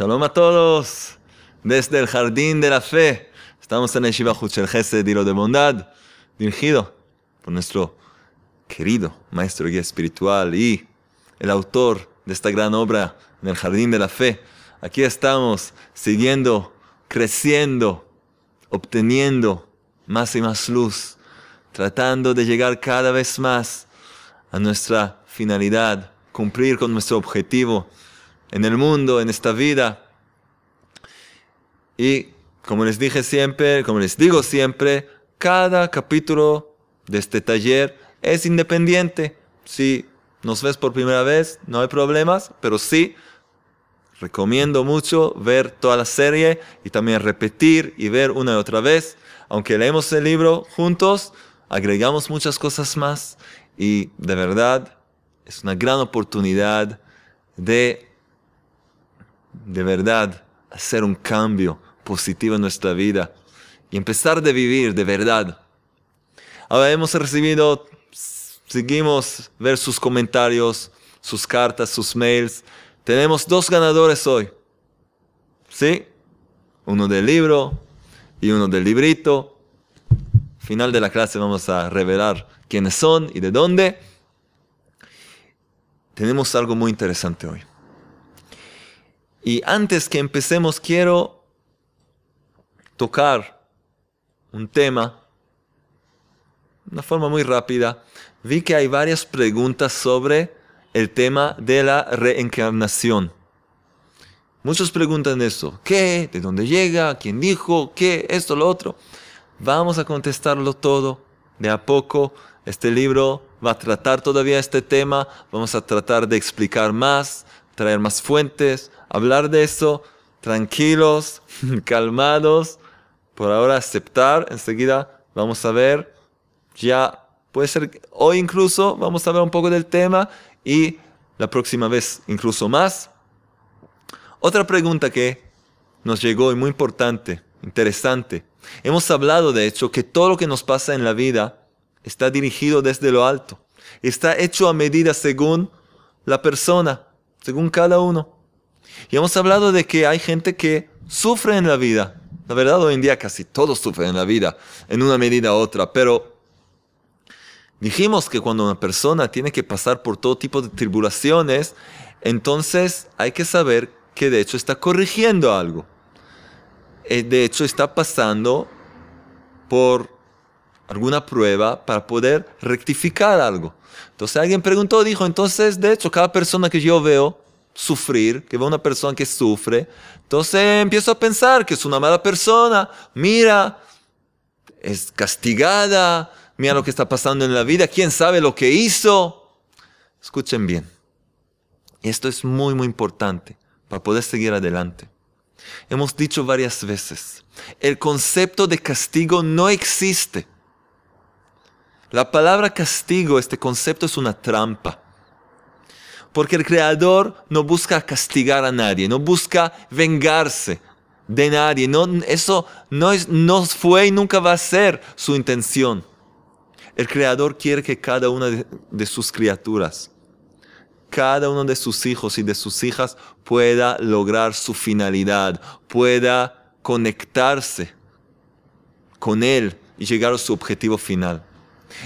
Shalom a todos desde el Jardín de la Fe. Estamos en el Shiva Huchel Gesed de Bondad, dirigido por nuestro querido maestro guía espiritual y el autor de esta gran obra en el Jardín de la Fe. Aquí estamos siguiendo, creciendo, obteniendo más y más luz, tratando de llegar cada vez más a nuestra finalidad, cumplir con nuestro objetivo en el mundo, en esta vida. Y como les dije siempre, como les digo siempre, cada capítulo de este taller es independiente. Si nos ves por primera vez, no hay problemas, pero sí recomiendo mucho ver toda la serie y también repetir y ver una y otra vez. Aunque leemos el libro juntos, agregamos muchas cosas más y de verdad es una gran oportunidad de de verdad hacer un cambio positivo en nuestra vida y empezar de vivir de verdad. Ahora hemos recibido, seguimos ver sus comentarios, sus cartas, sus mails. Tenemos dos ganadores hoy. ¿Sí? Uno del libro y uno del librito. Final de la clase vamos a revelar quiénes son y de dónde. Tenemos algo muy interesante hoy. Y antes que empecemos quiero tocar un tema, de una forma muy rápida. Vi que hay varias preguntas sobre el tema de la reencarnación. Muchos preguntan eso. ¿Qué? ¿De dónde llega? ¿Quién dijo? ¿Qué? Esto, lo otro. Vamos a contestarlo todo de a poco. Este libro va a tratar todavía este tema. Vamos a tratar de explicar más, traer más fuentes, hablar de eso tranquilos, calmados, por ahora aceptar, enseguida vamos a ver, ya puede ser hoy incluso vamos a ver un poco del tema y la próxima vez incluso más. Otra pregunta que nos llegó y muy importante, interesante. Hemos hablado de hecho que todo lo que nos pasa en la vida está dirigido desde lo alto. Está hecho a medida según la persona, según cada uno. Y hemos hablado de que hay gente que sufre en la vida. La verdad, hoy en día casi todos sufren en la vida, en una medida u otra, pero dijimos que cuando una persona tiene que pasar por todo tipo de tribulaciones, entonces hay que saber que de hecho está corrigiendo algo. Eh, de hecho está pasando por alguna prueba para poder rectificar algo. Entonces alguien preguntó, dijo, entonces de hecho cada persona que yo veo sufrir, que veo una persona que sufre, entonces empiezo a pensar que es una mala persona, mira, es castigada, mira lo que está pasando en la vida, quién sabe lo que hizo. Escuchen bien, esto es muy, muy importante para poder seguir adelante. Hemos dicho varias veces, el concepto de castigo no existe. La palabra castigo, este concepto es una trampa. Porque el Creador no busca castigar a nadie, no busca vengarse de nadie. Eso no, es, fue y nunca va a ser su intención. El Creador quiere que cada una de, de sus criaturas, cada uno de sus hijos y de sus hijas pueda lograr su finalidad, pueda conectarse con Él y llegar a su objetivo final.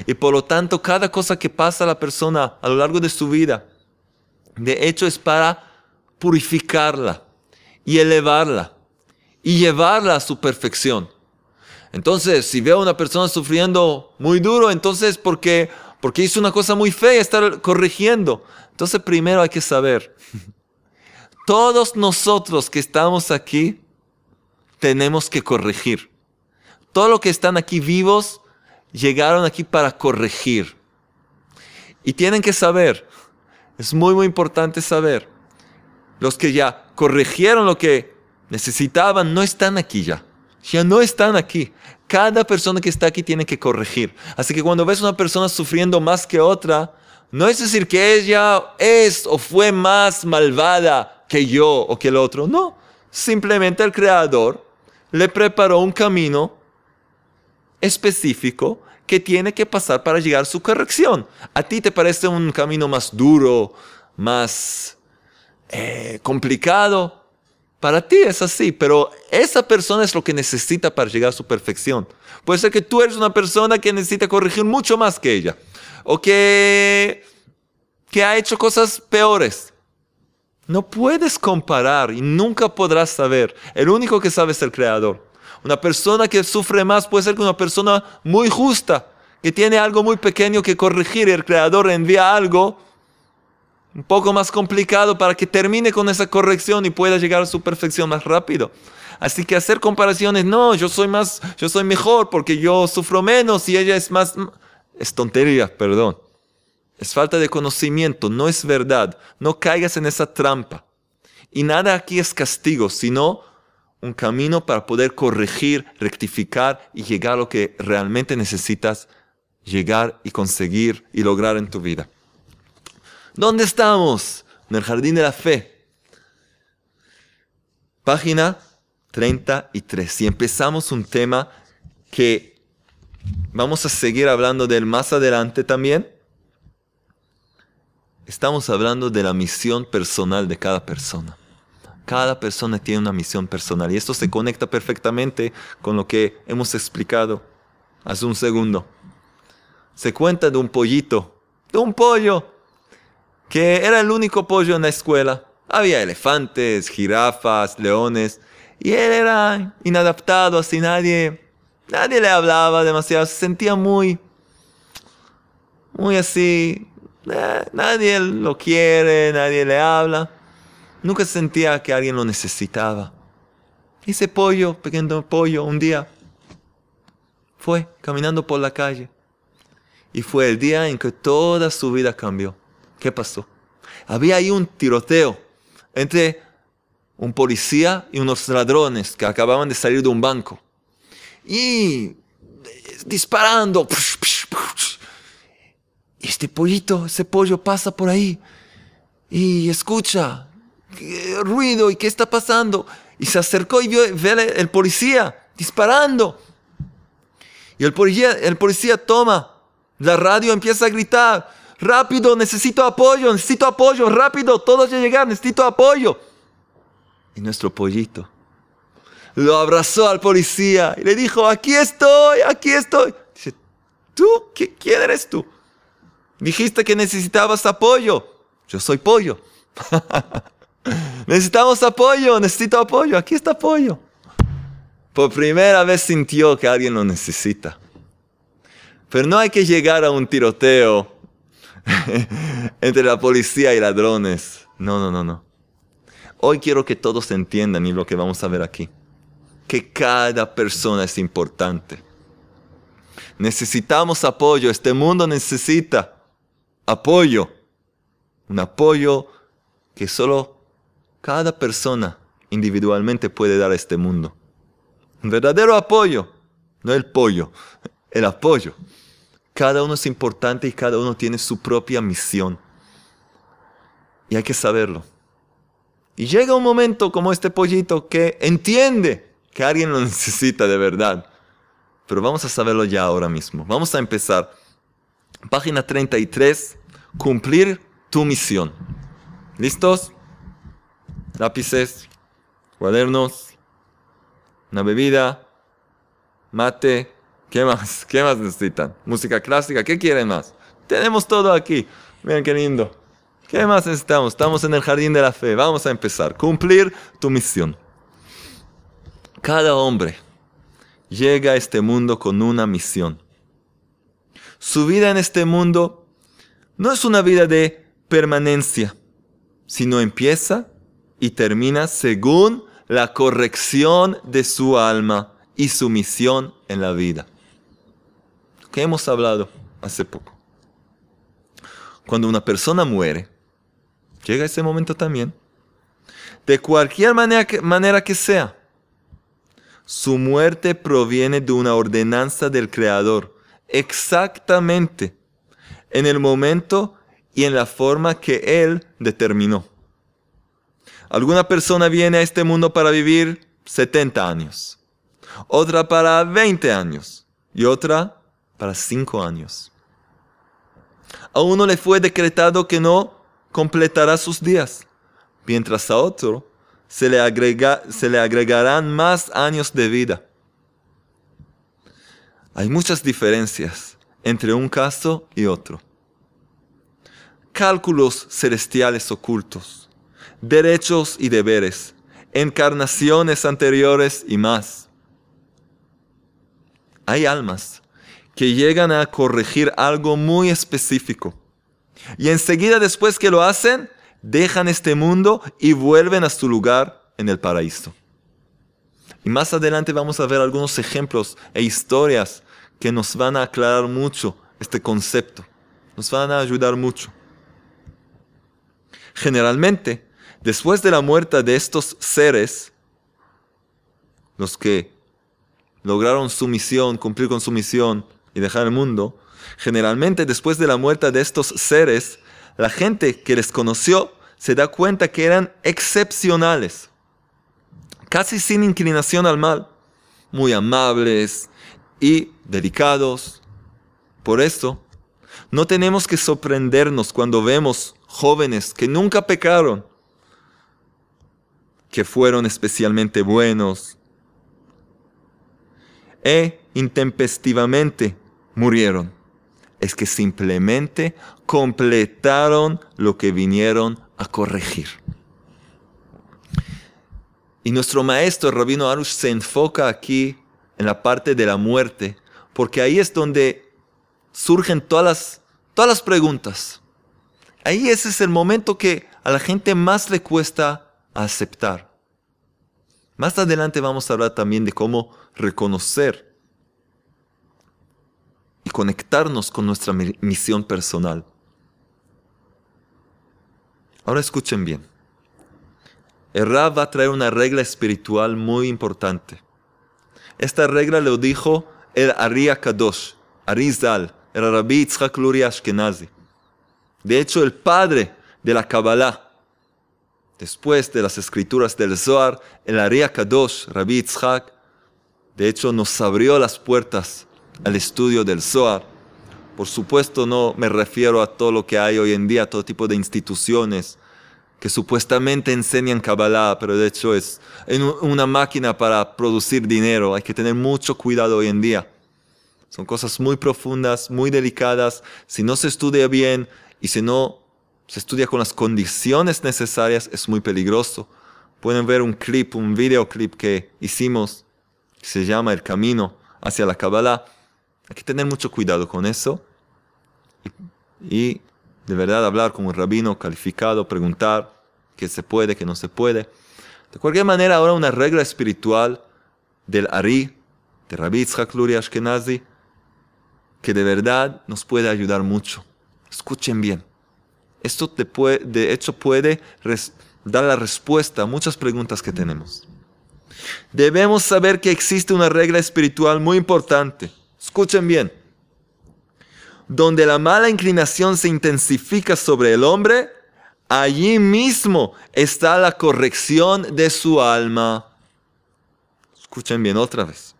Y por lo tanto, cada cosa que pasa a la persona a lo largo de su vida, de hecho es para purificarla y elevarla y llevarla a su perfección. Entonces, si veo a una persona sufriendo muy duro, entonces porque porque hizo una cosa muy fea, estar corrigiendo. Entonces, primero hay que saber, todos nosotros que estamos aquí tenemos que corregir. Todos los que están aquí vivos llegaron aquí para corregir. Y tienen que saber es muy, muy importante saber. Los que ya corrigieron lo que necesitaban no están aquí ya. Ya no están aquí. Cada persona que está aquí tiene que corregir. Así que cuando ves una persona sufriendo más que otra, no es decir que ella es o fue más malvada que yo o que el otro. No. Simplemente el Creador le preparó un camino específico que tiene que pasar para llegar a su corrección. A ti te parece un camino más duro, más eh, complicado, Para ti es así, pero esa persona es lo que necesita para llegar a su perfección. Puede ser que tú eres una persona que necesita corregir mucho más que ella. O que, que ha hecho cosas peores. No puedes comparar y nunca podrás saber. El único que sabe es el Creador. Una persona que sufre más puede ser que una persona muy justa, que tiene algo muy pequeño que corregir el Creador envía algo un poco más complicado para que termine con esa corrección y pueda llegar a su perfección más rápido. Así que hacer comparaciones, no, yo soy más, yo soy mejor porque yo sufro menos y ella es más, es tontería, perdón. Es falta de conocimiento, no es verdad. No caigas en esa trampa. Y nada aquí es castigo, sino un camino para poder corregir, rectificar y llegar a lo que realmente necesitas llegar y conseguir y lograr en tu vida. ¿Dónde estamos? En el jardín de la fe. Página 33. Y empezamos un tema que vamos a seguir hablando del más adelante también. Estamos hablando de la misión personal de cada persona. Cada persona tiene una misión personal y esto se conecta perfectamente con lo que hemos explicado hace un segundo. Se cuenta de un pollito, de un pollo que era el único pollo en la escuela. Había elefantes, jirafas, leones, y él era inadaptado, así nadie, nadie le hablaba demasiado, se sentía muy, muy así, eh, nadie lo quiere, nadie le habla. Nunca sentía que alguien lo necesitaba. Ese pollo, pequeño pollo, un día fue caminando por la calle. Y fue el día en que toda su vida cambió. ¿Qué pasó? Había ahí un tiroteo entre un policía y unos ladrones que acababan de salir de un banco. Y disparando. Y este pollito, ese pollo pasa por ahí y escucha ruido y qué está pasando. Y se acercó y vio el policía disparando. Y el policía, el policía toma la radio, empieza a gritar rápido, necesito apoyo, necesito apoyo, rápido, todos ya llegaron, necesito apoyo. Y nuestro pollito lo abrazó al policía y le dijo, aquí estoy, aquí estoy. Dice, ¿tú? ¿Quién eres tú? Dijiste que necesitabas apoyo. Yo soy pollo. Necesitamos apoyo, necesito apoyo, aquí está apoyo. Por primera vez sintió que alguien lo necesita. Pero no hay que llegar a un tiroteo entre la policía y ladrones. No, no, no, no. Hoy quiero que todos entiendan y lo que vamos a ver aquí. Que cada persona es importante. Necesitamos apoyo. Este mundo necesita apoyo. Un apoyo que solo cada persona individualmente puede dar a este mundo. Un verdadero apoyo. No el pollo, el apoyo. Cada uno es importante y cada uno tiene su propia misión. Y hay que saberlo. Y llega un momento como este pollito que entiende que alguien lo necesita de verdad. Pero vamos a saberlo ya ahora mismo. Vamos a empezar. Página 33. Cumplir tu misión. ¿Listos? Lápices, cuadernos, una bebida, mate, ¿Qué más? ¿Qué más necesitan? Música clásica, ¿qué quieren más? Tenemos todo aquí. Miren qué lindo. ¿Qué más necesitamos? Estamos en el jardín de la fe. Vamos a empezar. Cumplir tu misión. Cada hombre llega a este mundo con una misión. Su vida en este mundo no es una vida de permanencia, sino empieza y termina según la corrección de su alma y su misión en la vida que hemos hablado hace poco. Cuando una persona muere, llega ese momento también, de cualquier manera que, manera que sea, su muerte proviene de una ordenanza del Creador, exactamente en el momento y en la forma que Él determinó. Alguna persona viene a este mundo para vivir 70 años, otra para 20 años y otra para cinco años. A uno le fue decretado que no completará sus días, mientras a otro se le, se le agregarán más años de vida. Hay muchas diferencias entre un caso y otro. Cálculos celestiales ocultos, derechos y deberes, encarnaciones anteriores y más. Hay almas que llegan a corregir algo muy específico. Y enseguida después que lo hacen, dejan este mundo y vuelven a su lugar en el paraíso. Y más adelante vamos a ver algunos ejemplos e historias que nos van a aclarar mucho este concepto. Nos van a ayudar mucho. Generalmente, después de la muerte de estos seres, los que lograron su misión, cumplir con su misión y dejar el mundo, generalmente después de la muerte de estos seres, la gente que les conoció se da cuenta que eran excepcionales, casi sin inclinación al mal, muy amables y delicados. Por eso, no tenemos que sorprendernos cuando vemos jóvenes que nunca pecaron, que fueron especialmente buenos e intempestivamente murieron. Es que simplemente completaron lo que vinieron a corregir. Y nuestro maestro, Rabino Arush, se enfoca aquí en la parte de la muerte, porque ahí es donde surgen todas las, todas las preguntas. Ahí ese es el momento que a la gente más le cuesta aceptar. Más adelante vamos a hablar también de cómo reconocer y conectarnos con nuestra misión personal. Ahora escuchen bien. El Rab va a traer una regla espiritual muy importante. Esta regla lo dijo el Ari Kadosh, Arizal, el Rabbi Yitzhak Luri Ashkenazi. De hecho, el padre de la Kabbalah, después de las escrituras del Zohar, el Ari Kadosh, Rabbi Yitzhak, de hecho nos abrió las puertas al estudio del Zohar. Por supuesto no me refiero a todo lo que hay hoy en día, todo tipo de instituciones, que supuestamente enseñan Kabbalah, pero de hecho es una máquina para producir dinero. Hay que tener mucho cuidado hoy en día. Son cosas muy profundas, muy delicadas. Si no se estudia bien y si no se estudia con las condiciones necesarias, es muy peligroso. Pueden ver un clip, un videoclip que hicimos, que se llama El Camino hacia la Kabbalah. Hay que tener mucho cuidado con eso. y de verdad hablar con un rabino calificado, preguntar qué se puede, qué no se puede. De cualquier manera, ahora una regla espiritual del Ari, de Rabbi Yitzhak Luri Ashkenazi, que de verdad nos puede ayudar mucho. Escuchen bien. Esto de hecho puede dar la respuesta a muchas preguntas que tenemos. Debemos saber que existe una regla espiritual muy importante. Escuchen bien donde la mala inclinación se intensifica sobre el hombre, allí mismo está la corrección de su alma. Escuchen bien otra vez.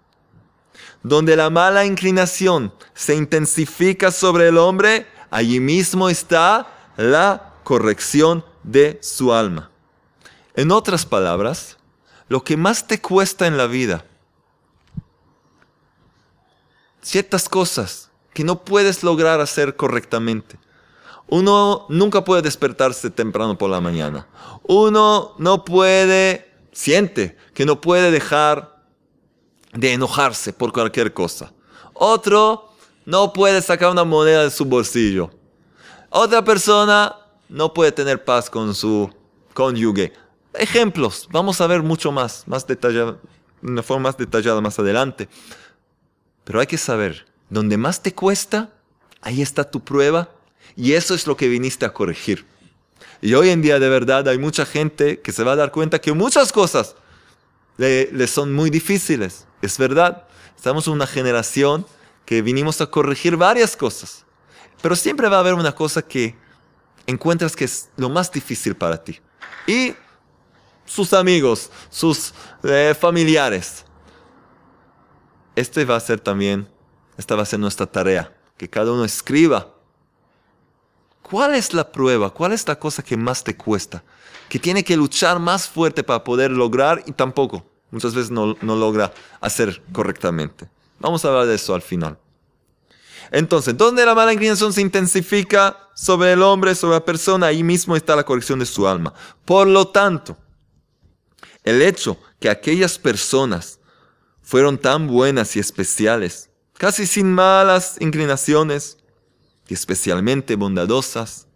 Donde la mala inclinación se intensifica sobre el hombre, allí mismo está la corrección de su alma. En otras palabras, lo que más te cuesta en la vida, ciertas cosas que no puedes lograr hacer correctamente. Uno nunca puede despertarse temprano por la mañana. Uno no puede, siente que no puede dejar de enojarse por cualquier cosa. Otro no puede sacar una moneda de su bolsillo. Otra persona no puede tener paz con su cónyuge. Ejemplos, vamos a ver mucho más, más detallado, de una forma más detallada más adelante. Pero hay que saber donde más te cuesta, ahí está tu prueba y eso es lo que viniste a corregir. Y hoy en día de verdad hay mucha gente que se va a dar cuenta que muchas cosas le, son muy difíciles. Es verdad, estamos en una generación que vinimos a corregir varias cosas. Pero siempre va a haber una cosa que encuentras que es lo más difícil para ti. Y sus amigos, sus eh, familiares. Este va a ser también esta va a ser nuestra tarea, que cada uno escriba. ¿Cuál es la prueba? ¿Cuál es la cosa que más te cuesta? que tiene que luchar más fuerte para poder lograr y tampoco, muchas veces no, no logra hacer correctamente. Vamos a hablar de eso al final. Entonces, ¿dónde la mala inclinación se intensifica sobre el hombre, sobre la persona? Ahí mismo está la corrección de su alma. Por lo tanto, el hecho que aquellas personas fueron tan buenas y especiales, casi sin malas inclinaciones, y especialmente bondadosas,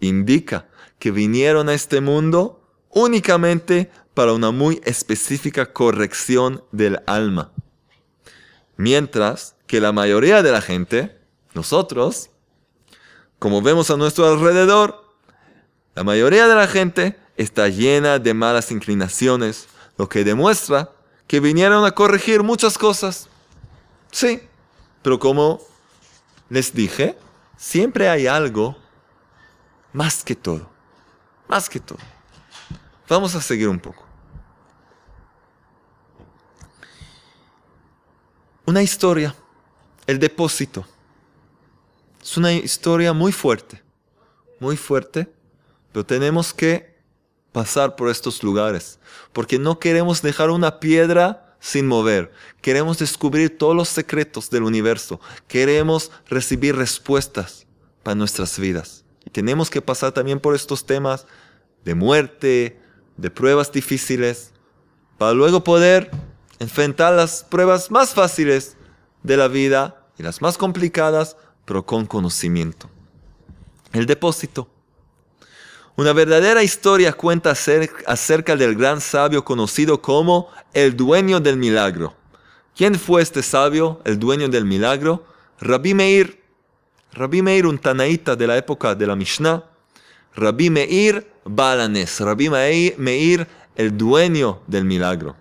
indica que vinieron a este mundo únicamente para una muy específica corrección del alma. Mientras que la mayoría de la gente, nosotros, como vemos a nuestro alrededor, la mayoría de la gente está llena de malas inclinaciones, lo que demuestra que vinieron a corregir muchas cosas. Sí, pero como les dije, siempre hay algo más que todo, más que todo. Vamos a seguir un poco. una historia, el depósito. Es una historia muy fuerte, muy fuerte, pero tenemos que pasar por estos lugares, porque no queremos dejar una piedra sin mover. Queremos descubrir todos los secretos del universo. Queremos recibir respuestas para nuestras vidas. Y tenemos que pasar también por estos temas de muerte, de pruebas difíciles, para luego poder enfrentar las pruebas más fáciles de la vida y las más complicadas, pero con conocimiento. El depósito. Una verdadera historia cuenta acerca del gran sabio conocido como el dueño del milagro. ¿Quién fue este sabio, el dueño del milagro? Rabbi Meir. Rabbi Meir, un tanaíta de la época de la Mishnah. Rabbi Meir Balanes. Rabbi Meir, el dueño del milagro.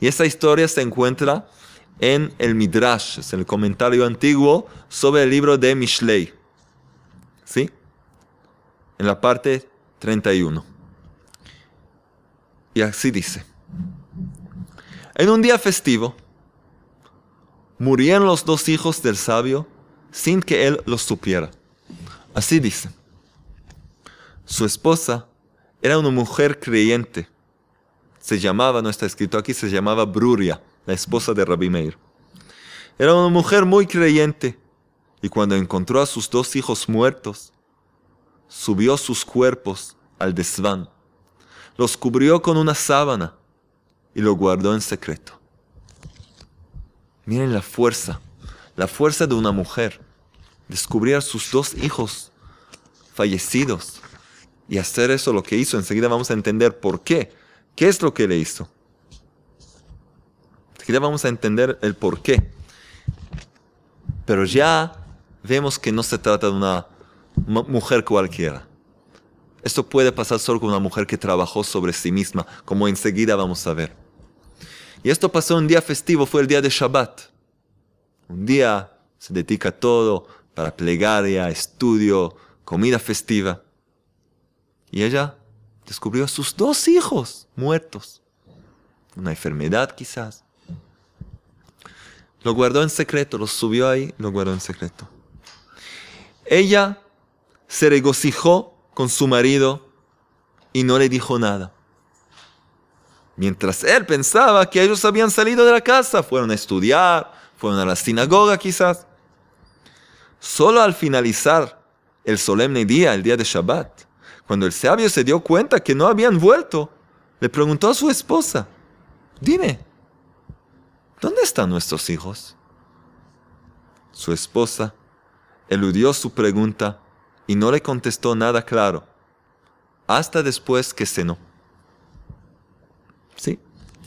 Y esta historia se encuentra en el Midrash, es el comentario antiguo sobre el libro de Mishlei. ¿Sí? En la parte 31. Y así dice. En un día festivo, murieron los dos hijos del sabio sin que él los supiera. Así dice. Su esposa era una mujer creyente se llamaba, no está escrito aquí, se llamaba Bruria, la esposa de Rabbi Meir. Era una mujer muy creyente y cuando encontró a sus dos hijos muertos, subió sus cuerpos al desván, los cubrió con una sábana y lo guardó en secreto. Miren la fuerza, la fuerza de una mujer, descubrir a sus dos hijos fallecidos y hacer eso lo que hizo. Enseguida vamos a entender por qué. ¿Qué es lo que le hizo? Ya vamos a entender el por qué. Pero ya vemos que no se trata de una mujer cualquiera. Esto puede pasar solo con una mujer que trabajó sobre sí misma, como enseguida vamos a ver. Y esto pasó un día festivo, fue el día de Shabbat. Un día se dedica todo para plegaria, estudio, comida festiva. Y ella descubrió a sus dos hijos muertos. Una enfermedad quizás. Lo guardó en secreto, lo subió ahí, lo guardó en secreto. Ella se regocijó con su marido y no le dijo nada. Mientras él pensaba que ellos habían salido de la casa, fueron a estudiar, fueron a la sinagoga quizás. Solo al finalizar el solemne día, el día de Shabbat, cuando el sabio se dio cuenta que no habían vuelto, le preguntó a su esposa, dime, ¿dónde están nuestros hijos? Su esposa eludió su pregunta y no le contestó nada claro, hasta después que cenó. ¿Sí?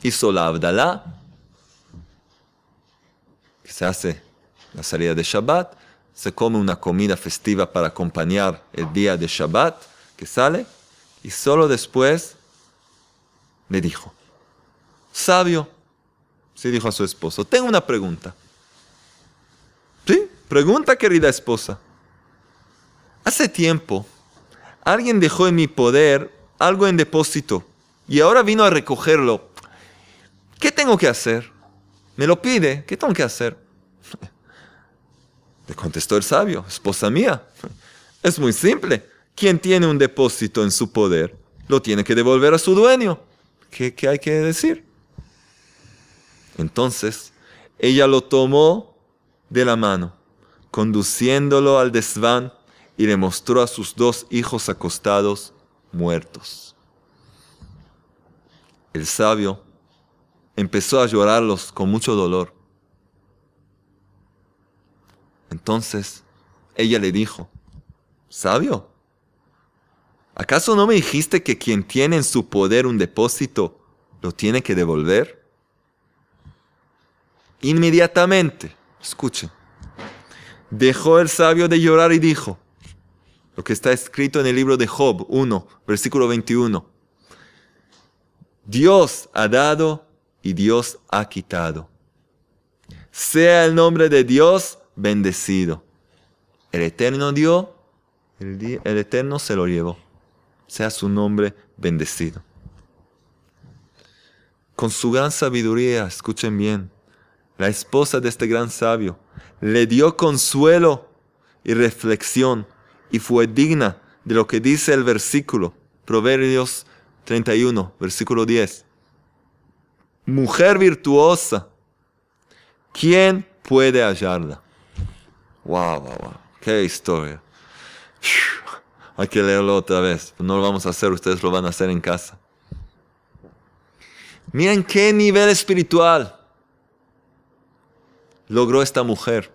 Hizo la Abdalá, que se hace la salida de Shabbat, se come una comida festiva para acompañar el día de Shabbat, que sale y solo después le dijo, sabio, se dijo a su esposo, tengo una pregunta. Sí, pregunta querida esposa. Hace tiempo alguien dejó en mi poder algo en depósito y ahora vino a recogerlo. ¿Qué tengo que hacer? Me lo pide, ¿qué tengo que hacer? Le contestó el sabio, esposa mía, es muy simple quien tiene un depósito en su poder, lo tiene que devolver a su dueño. ¿Qué, qué hay que decir? Entonces, ella lo tomó de la mano, conduciéndolo al desván y le mostró a sus dos hijos acostados, muertos. El sabio empezó a llorarlos con mucho dolor. Entonces ella le dijo, sabio, ¿acaso no me dijiste que quien tiene en su poder un depósito lo tiene que devolver? Inmediatamente, escuchen, dejó el sabio de llorar y dijo, lo que está escrito en el libro de Job 1, versículo 21. Dios ha dado y Dios ha quitado. Sea el nombre de Dios bendecido. El Eterno dio, el, el Eterno se lo llevó. Sea su nombre bendecido. Con su gran sabiduría, escuchen bien, la esposa de este gran sabio le dio consuelo y reflexión y fue digna de lo que dice el versículo, Proverbios 31, versículo 10. Mujer virtuosa, ¿quién puede hallarla? Wow, wow, wow, qué historia. Hay que leerlo otra vez, no lo vamos a hacer, ustedes lo van a hacer en casa. Miren qué nivel espiritual logró esta mujer,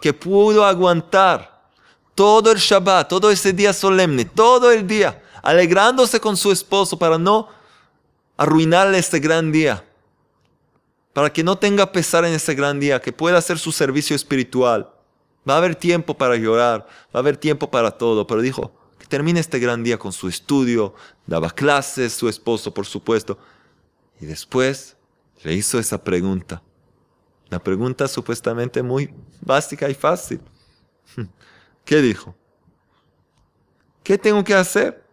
que pudo aguantar todo el Shabbat, todo ese día solemne, todo el día, alegrándose con su esposo para no arruinarle este gran día, para que no tenga pesar en este gran día, que pueda hacer su servicio espiritual. Va a haber tiempo para llorar, va a haber tiempo para todo, pero dijo que termine este gran día con su estudio, daba clases, su esposo, por supuesto, y después le hizo esa pregunta. La pregunta supuestamente muy básica y fácil. ¿Qué dijo? ¿Qué tengo que hacer?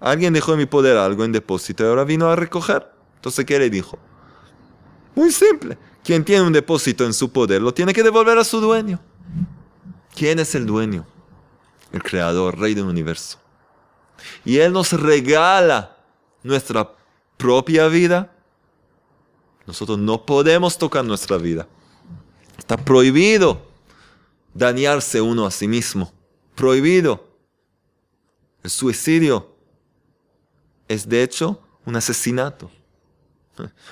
Alguien dejó en mi poder algo en depósito y ahora vino a recoger. Entonces, ¿qué le dijo? Muy simple. Quien tiene un depósito en su poder lo tiene que devolver a su dueño. ¿Quién es el dueño? El creador, rey del universo. Y Él nos regala nuestra propia vida. Nosotros no podemos tocar nuestra vida. Está prohibido dañarse uno a sí mismo. Prohibido. El suicidio es de hecho un asesinato.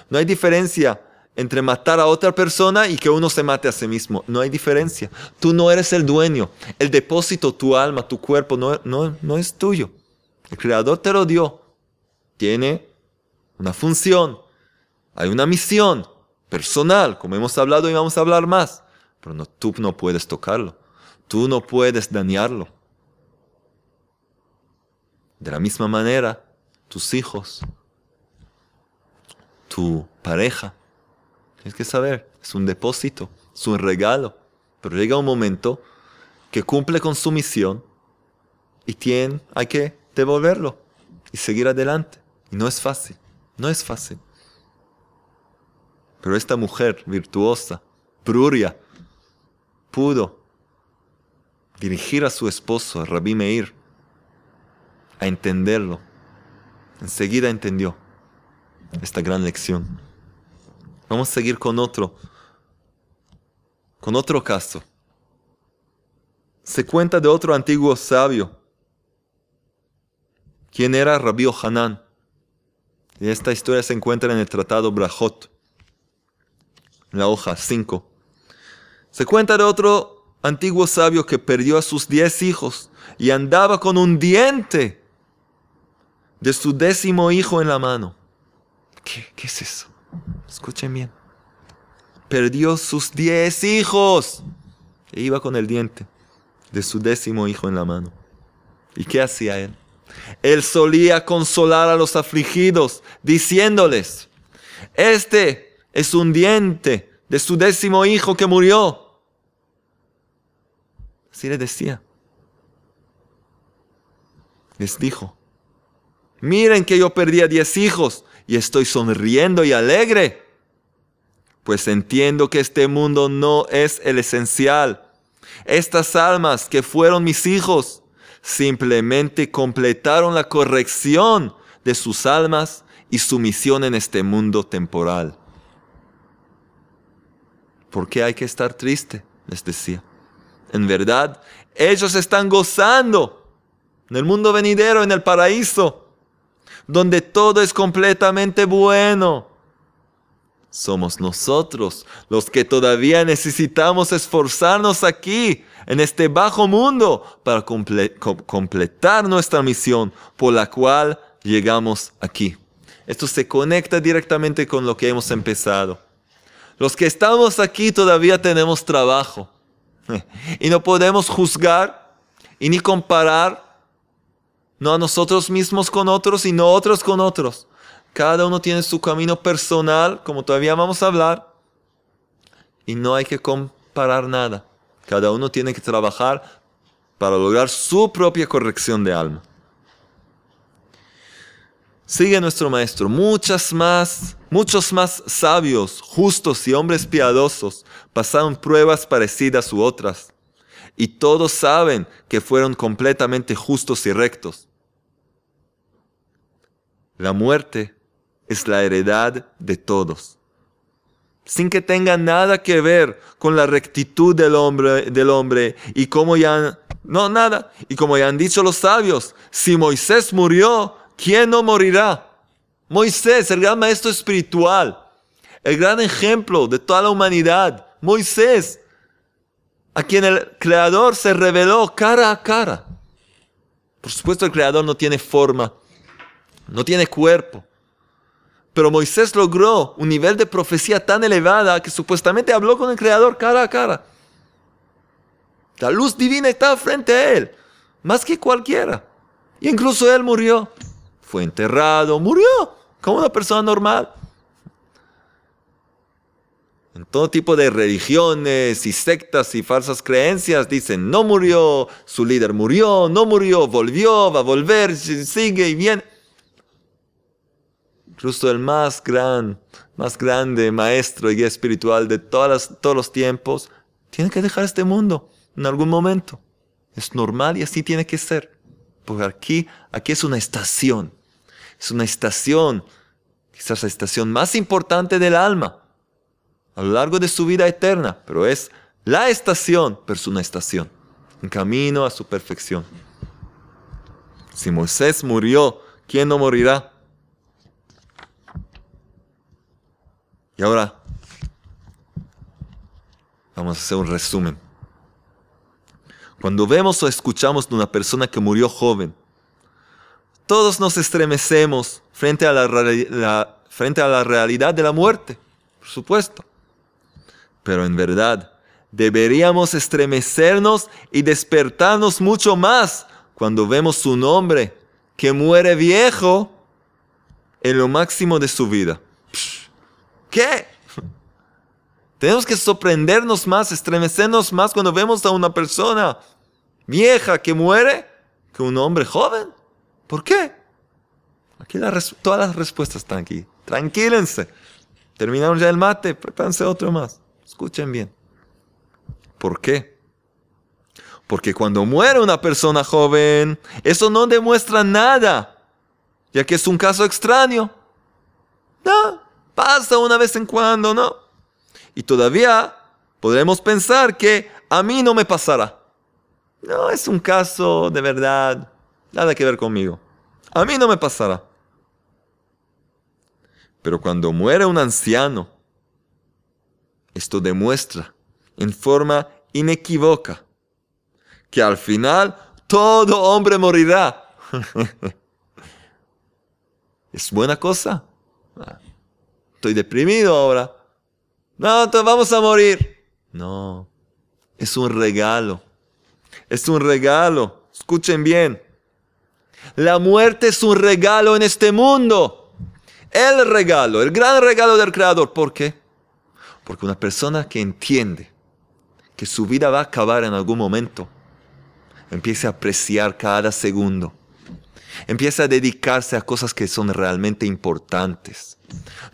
No hay diferencia entre matar a otra persona y que uno se mate a sí mismo. No hay diferencia. Tú no eres el dueño. El depósito, tu alma, tu cuerpo, no, no, no es tuyo. El Creador te lo dio. Tiene una función. Hay una misión personal, como hemos hablado y vamos a hablar más. Pero no, tú no puedes tocarlo. Tú no puedes dañarlo. De la misma manera, tus hijos, tu pareja, tienes que saber, es un depósito, es un regalo. Pero llega un momento que cumple con su misión y tiene, hay que devolverlo y seguir adelante. Y no es fácil, no es fácil. Pero esta mujer virtuosa, pruria, pudo dirigir a su esposo, a Rabbi Meir, a entenderlo. Enseguida entendió esta gran lección. Vamos a seguir con otro, con otro caso. Se cuenta de otro antiguo sabio, quien era Rabbi Hanan. Y esta historia se encuentra en el tratado Brajot, la hoja 5. Se cuenta de otro antiguo sabio que perdió a sus diez hijos y andaba con un diente de su décimo hijo en la mano. ¿Qué, qué es eso? Escuchen bien. Perdió sus diez hijos e iba con el diente de su décimo hijo en la mano. ¿Y qué hacía él? Él solía consolar a los afligidos, diciéndoles, este es un diente de su décimo hijo que murió. Así le decía. Les dijo, miren que yo perdí a diez hijos y estoy sonriendo y alegre, pues entiendo que este mundo no es el esencial. Estas almas que fueron mis hijos simplemente completaron la corrección de sus almas y su misión en este mundo temporal. ¿Por qué hay que estar triste? Les decía. En verdad, ellos están gozando en el mundo venidero, en el paraíso, donde todo es completamente bueno. Somos nosotros los que todavía necesitamos esforzarnos aquí, en este bajo mundo, para completar nuestra misión por la cual llegamos aquí. Esto se conecta directamente con lo que hemos empezado. Los que estamos aquí todavía tenemos trabajo. Y no podemos juzgar y ni comparar, no a nosotros mismos con otros y no otros con otros. Cada uno tiene su camino personal, como todavía vamos a hablar, y no hay que comparar nada. Cada uno tiene que trabajar para lograr su propia corrección de alma. Sigue nuestro maestro, muchas más, muchos más sabios, justos y hombres piadosos pasaron pruebas parecidas u otras, y todos saben que fueron completamente justos y rectos. La muerte es la heredad de todos, sin que tenga nada que ver con la rectitud del hombre, del hombre y como ya no nada, y como ya han dicho los sabios, si Moisés murió, ¿quién no morirá? Moisés, el gran maestro espiritual, el gran ejemplo de toda la humanidad, Moisés, a quien el Creador se reveló cara a cara. Por supuesto el Creador no tiene forma, no tiene cuerpo, pero Moisés logró un nivel de profecía tan elevada que supuestamente habló con el Creador cara a cara. La luz divina estaba frente a él, más que cualquiera. Y incluso él murió fue enterrado, murió como una persona normal. En todo tipo de religiones y sectas y falsas creencias dicen, no murió, su líder murió, no murió, volvió, va a volver, sigue y viene. Incluso el más gran, más grande maestro y guía espiritual de todas todos los tiempos tiene que dejar este mundo en algún momento. Es normal y así tiene que ser. Porque aquí, aquí es una estación. Es una estación, quizás la estación más importante del alma a lo largo de su vida eterna, pero es la estación, pero es una estación, en camino a su perfección. Si Moisés murió, ¿quién no morirá? Y ahora vamos a hacer un resumen. Cuando vemos o escuchamos de una persona que murió joven, todos nos estremecemos frente a la, frente a la realidad de la muerte, por supuesto. Pero en verdad, deberíamos estremecernos y despertarnos mucho más cuando vemos su nombre que muere viejo en lo máximo de su vida. ¿Qué? Tenemos que sorprendernos más, estremecernos más cuando vemos a una persona vieja que muere que un hombre joven. ¿Por qué? Aquí todas las respuestas están aquí. Tranquílense. Terminaron ya el mate, prepárense otro más. Escuchen bien. ¿Por qué? Porque cuando muere una persona joven, eso no demuestra nada, ya que es un caso extraño. No, pasa una vez en cuando, ¿no? Y todavía podremos pensar que a mí no me pasará. No, es un caso de verdad Nada que ver conmigo. A mí no me pasará. Pero cuando muere un anciano, esto demuestra en forma inequívoca que al final todo hombre morirá. ¿Es buena cosa? Estoy deprimido ahora. No, vamos a morir. No, es un regalo. Es un regalo. Escuchen bien. La muerte es un regalo en este mundo. El regalo, el gran regalo del Creador. ¿Por qué? Porque una persona que entiende que su vida va a acabar en algún momento, empieza a apreciar cada segundo. Empieza a dedicarse a cosas que son realmente importantes.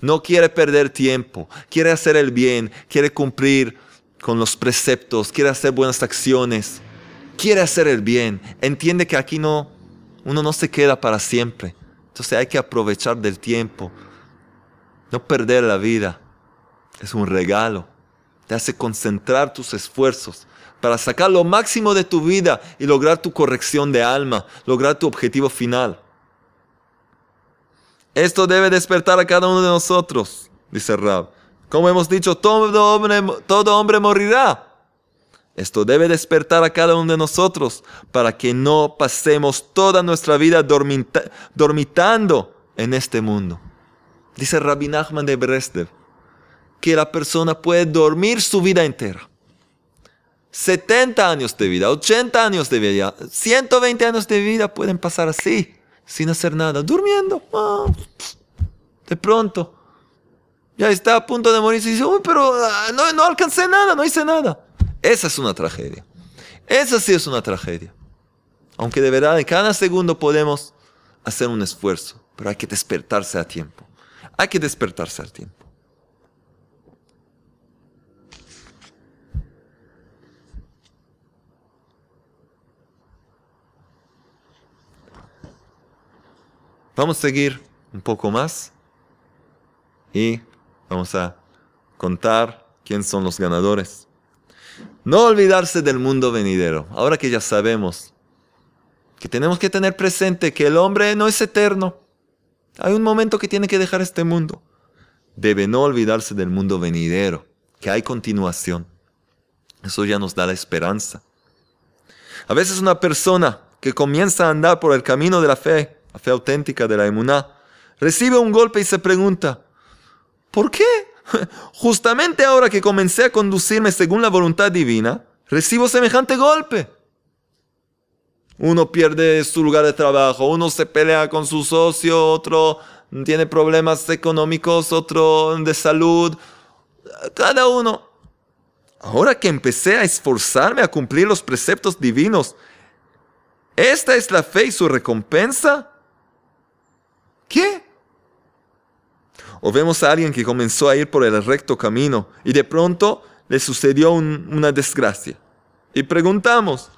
No quiere perder tiempo, quiere hacer el bien, quiere cumplir con los preceptos, quiere hacer buenas acciones quiere hacer el bien, entiende que aquí no, uno no se queda para siempre. Entonces hay que aprovechar del tiempo, no perder la vida. Es un regalo. Te hace concentrar tus esfuerzos para sacar lo máximo de tu vida y lograr tu corrección de alma, lograr tu objetivo final. Esto debe despertar a cada uno de nosotros, dice Rab. Como hemos dicho, todo hombre, todo hombre morirá. Esto debe despertar a cada uno de nosotros para que no pasemos toda nuestra vida dormitando en este mundo. Dice Rabbi Nachman de Breslev que la persona puede dormir su vida entera. 70 años de vida, 80 años de vida, 120 años de vida pueden pasar así sin hacer nada, durmiendo. Ah, de pronto, ya está a punto de morir y dice, Uy, pero ah, no, no alcancé nada, no hice nada. Esa es una tragedia. Esa sí es una tragedia. Aunque de verdad en cada segundo podemos hacer un esfuerzo, pero hay que despertarse a tiempo. Hay que despertarse a tiempo. Vamos a seguir un poco más y vamos a contar quién son los ganadores. No olvidarse del mundo venidero. Ahora que ya sabemos que tenemos que tener presente que el hombre no es eterno. Hay un momento que tiene que dejar este mundo. Debe no olvidarse del mundo venidero, que hay continuación. Eso ya nos da la esperanza. A veces una persona que comienza a andar por el camino de la fe la fe auténtica de la emuná, recibe un golpe y se pregunta, ¿por qué? Justamente ahora que comencé a conducirme según la voluntad divina, recibo semejante golpe. Uno pierde su lugar de trabajo, uno se pelea con su socio, otro tiene problemas económicos, otro de salud, cada uno. Ahora que empecé a esforzarme a cumplir los preceptos divinos, ¿esta es la fe y su recompensa? ¿Qué? O vemos a alguien que comenzó a ir por el recto camino y de pronto le sucedió una desgracia. Y preguntamos,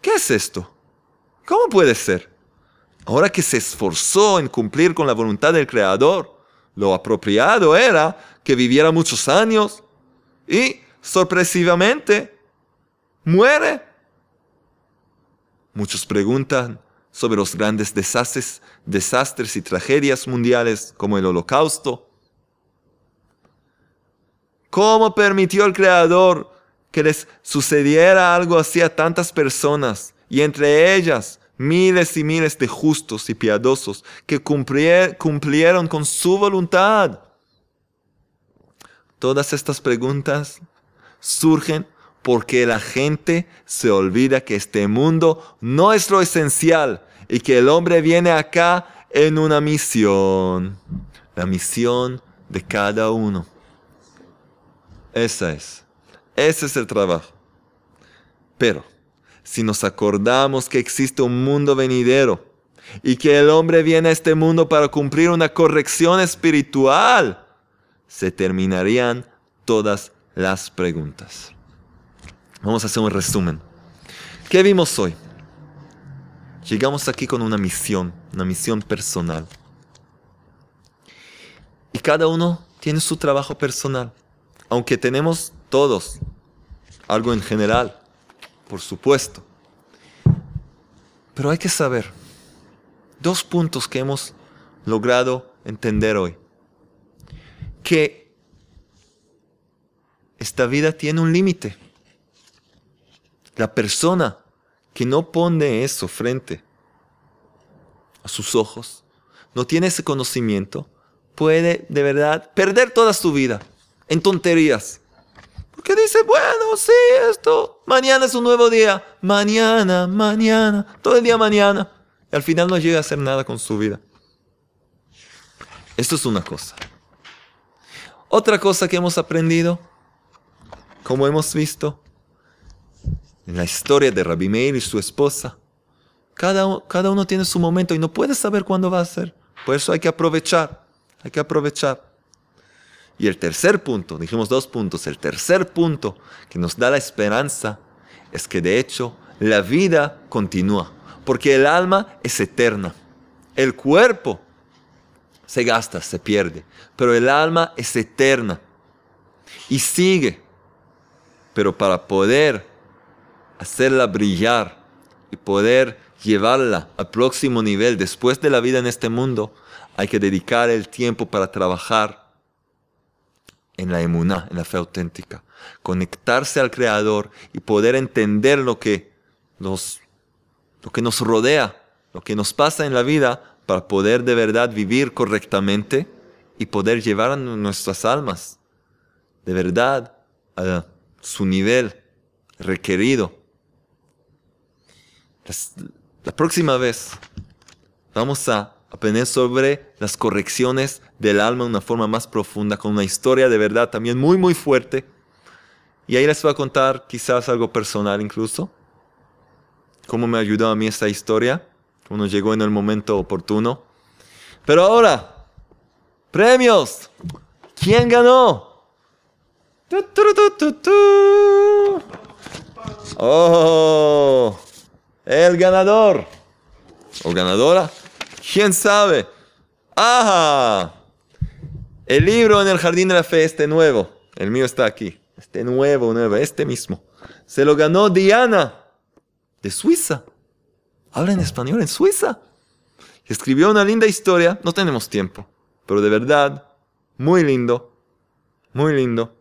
¿qué es esto? ¿Cómo puede ser? Ahora que se esforzó en cumplir con la voluntad del Creador, lo apropiado era que viviera muchos años y sorpresivamente muere. Muchos preguntan, sobre los grandes desastres, desastres y tragedias mundiales como el holocausto. ¿Cómo permitió el Creador que les sucediera algo así a tantas personas y entre ellas miles y miles de justos y piadosos que cumplieron con su voluntad? Todas estas preguntas surgen porque la gente se olvida que este mundo no es lo esencial y que el hombre viene acá en una misión. La misión de cada uno. Esa es. Ese es el trabajo. Pero, si nos acordamos que existe un mundo venidero y que el hombre viene a este mundo para cumplir una corrección espiritual, se terminarían todas las preguntas. Vamos a hacer un resumen. ¿Qué vimos hoy? Llegamos aquí con una misión, una misión personal. Y cada uno tiene su trabajo personal. Aunque tenemos todos algo en general, por supuesto. Pero hay que saber dos puntos que hemos logrado entender hoy. Que esta vida tiene un límite. La persona que no pone eso frente a sus ojos, no tiene ese conocimiento, puede de verdad perder toda su vida en tonterías. Porque dice, bueno, sí, esto, mañana es un nuevo día, mañana, mañana, todo el día mañana. Y al final no llega a hacer nada con su vida. Esto es una cosa. Otra cosa que hemos aprendido, como hemos visto, en la historia de Rabbi Meir y su esposa. Cada, cada uno tiene su momento y no puede saber cuándo va a ser. Por eso hay que aprovechar, hay que aprovechar. Y el tercer punto, dijimos dos puntos, el tercer punto que nos da la esperanza es que de hecho la vida continúa, porque el alma es eterna. El cuerpo se gasta, se pierde, pero el alma es eterna y sigue. Pero para poder hacerla brillar y poder llevarla al próximo nivel después de la vida en este mundo, hay que dedicar el tiempo para trabajar en la emuná, en la fe auténtica, conectarse al Creador y poder entender lo que, nos, lo que nos rodea, lo que nos pasa en la vida, para poder de verdad vivir correctamente y poder llevar a nuestras almas de verdad a su nivel requerido. La próxima vez vamos a aprender sobre las correcciones del alma de una forma más profunda, con una historia de verdad también muy, muy fuerte. Y ahí les voy a contar quizás algo personal incluso, cómo me ayudó a mí esta historia, cómo nos llegó en el momento oportuno. Pero ahora, premios. ¿Quién ganó? Oh, el ganador. ¿O ganadora? ¿Quién sabe? ¡Ajá! El libro en el Jardín de la Fe, este nuevo. El mío está aquí. Este nuevo, nuevo, este mismo. Se lo ganó Diana, de Suiza. Habla en español en Suiza. Escribió una linda historia. No tenemos tiempo, pero de verdad, muy lindo. Muy lindo.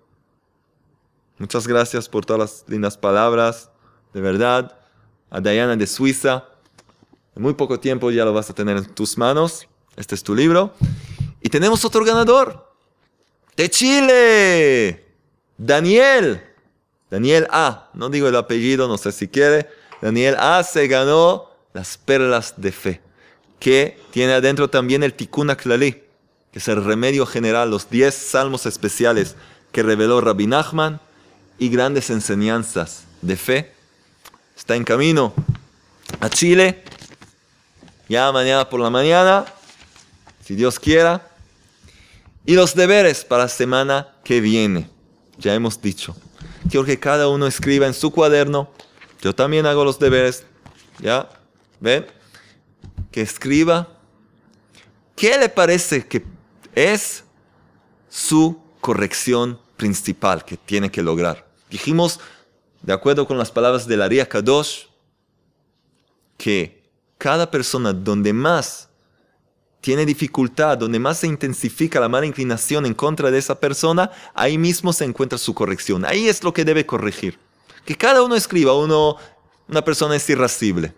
Muchas gracias por todas las lindas palabras. De verdad, a Diana de Suiza. En muy poco tiempo ya lo vas a tener en tus manos. Este es tu libro. Y tenemos otro ganador. De Chile. Daniel. Daniel A. No digo el apellido, no sé si quiere. Daniel A se ganó las perlas de fe. Que tiene adentro también el Tikkun Klali, que es el remedio general, los 10 salmos especiales que reveló Rabbi Nachman y grandes enseñanzas de fe. Está en camino a Chile, ya mañana por la mañana, si Dios quiera. Y los deberes para la semana que viene, ya hemos dicho. Quiero que cada uno escriba en su cuaderno. Yo también hago los deberes. ¿Ya? ¿Ven? Que escriba. ¿Qué le parece que es su corrección principal que tiene que lograr. Dijimos, de acuerdo con las palabras de la Ria Kadosh, que cada persona donde más tiene dificultad, donde más se intensifica la mala inclinación en contra de esa persona, ahí mismo se encuentra su corrección. Ahí es lo que debe corregir. Que cada uno escriba, uno, una persona es irascible,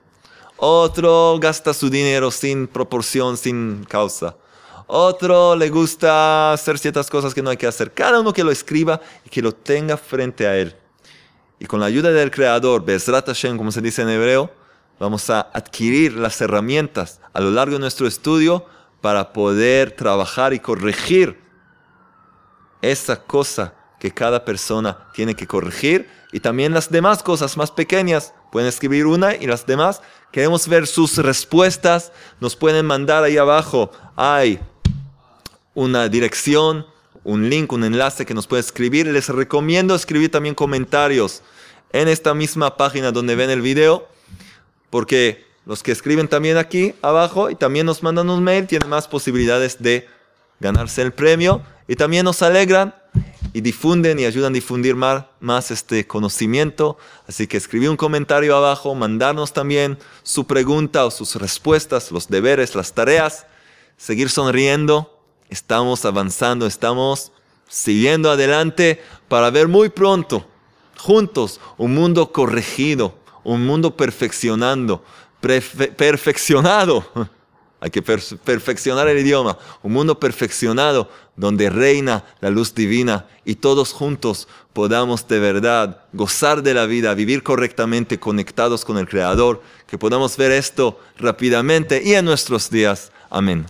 otro gasta su dinero sin proporción, sin causa. Otro le gusta hacer ciertas cosas que no hay que hacer. Cada uno que lo escriba y que lo tenga frente a él. Y con la ayuda del Creador, Bezrat Hashem, como se dice en hebreo, vamos a adquirir las herramientas a lo largo de nuestro estudio para poder trabajar y corregir esa cosa que cada persona tiene que corregir y también las demás cosas más pequeñas. Pueden escribir una y las demás. Queremos ver sus respuestas. Nos pueden mandar ahí abajo. Hay una dirección, un link, un enlace que nos puede escribir. Les recomiendo escribir también comentarios en esta misma página donde ven el video, porque los que escriben también aquí abajo y también nos mandan un mail tienen más posibilidades de ganarse el premio y también nos alegran y difunden y ayudan a difundir más, este conocimiento. Así que escribí un comentario abajo, mandarnos también su pregunta o sus respuestas, los deberes, las tareas, seguir sonriendo estamos avanzando, estamos siguiendo adelante para ver muy pronto, juntos, un mundo corregido, un mundo perfeccionando, perfeccionado. Hay que perfeccionar el idioma, un mundo perfeccionado donde reina la luz divina y todos juntos podamos de verdad gozar de la vida, vivir correctamente conectados con el Creador, que podamos ver esto rápidamente y en nuestros días. Amén.